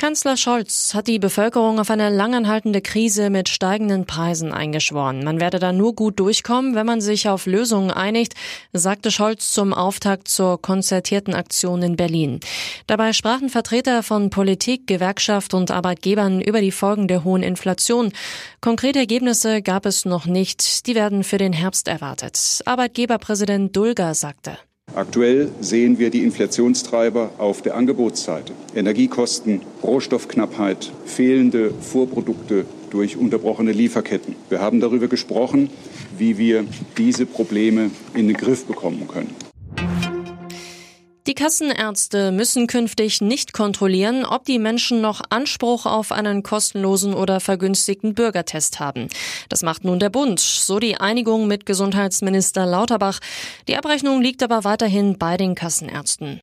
Kanzler Scholz hat die Bevölkerung auf eine langanhaltende Krise mit steigenden Preisen eingeschworen. Man werde da nur gut durchkommen, wenn man sich auf Lösungen einigt, sagte Scholz zum Auftakt zur konzertierten Aktion in Berlin. Dabei sprachen Vertreter von Politik, Gewerkschaft und Arbeitgebern über die Folgen der hohen Inflation. Konkrete Ergebnisse gab es noch nicht. Die werden für den Herbst erwartet. Arbeitgeberpräsident Dulger sagte. Aktuell sehen wir die Inflationstreiber auf der Angebotsseite. Energiekosten, Rohstoffknappheit, fehlende Vorprodukte durch unterbrochene Lieferketten. Wir haben darüber gesprochen, wie wir diese Probleme in den Griff bekommen können. Kassenärzte müssen künftig nicht kontrollieren, ob die Menschen noch Anspruch auf einen kostenlosen oder vergünstigten Bürgertest haben. Das macht nun der Bund, so die Einigung mit Gesundheitsminister Lauterbach. Die Abrechnung liegt aber weiterhin bei den Kassenärzten.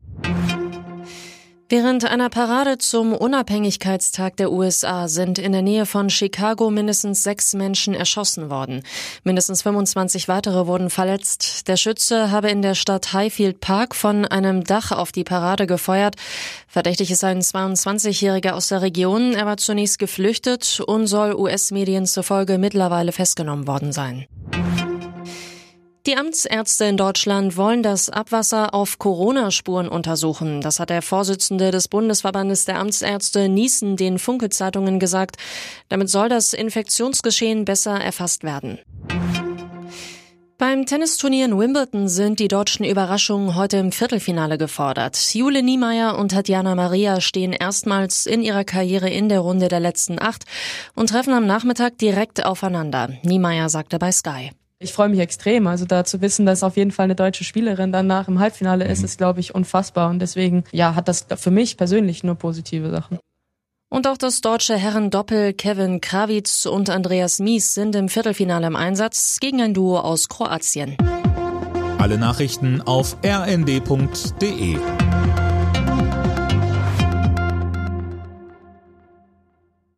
Während einer Parade zum Unabhängigkeitstag der USA sind in der Nähe von Chicago mindestens sechs Menschen erschossen worden. Mindestens 25 weitere wurden verletzt. Der Schütze habe in der Stadt Highfield Park von einem Dach auf die Parade gefeuert. Verdächtig ist ein 22-Jähriger aus der Region. Er war zunächst geflüchtet und soll US-Medien zufolge mittlerweile festgenommen worden sein. Die Amtsärzte in Deutschland wollen das Abwasser auf Corona-Spuren untersuchen. Das hat der Vorsitzende des Bundesverbandes der Amtsärzte Niesen den Funke-Zeitungen gesagt. Damit soll das Infektionsgeschehen besser erfasst werden. Beim Tennisturnier in Wimbledon sind die deutschen Überraschungen heute im Viertelfinale gefordert. Jule Niemeyer und Tatjana Maria stehen erstmals in ihrer Karriere in der Runde der letzten acht und treffen am Nachmittag direkt aufeinander. Niemeyer sagte bei Sky. Ich freue mich extrem. Also da zu wissen, dass auf jeden Fall eine deutsche Spielerin danach im Halbfinale ist, mhm. ist, glaube ich, unfassbar. Und deswegen, ja, hat das für mich persönlich nur positive Sachen. Und auch das deutsche Herren-Doppel Kevin Krawitz und Andreas Mies sind im Viertelfinale im Einsatz gegen ein Duo aus Kroatien. Alle Nachrichten auf rnd.de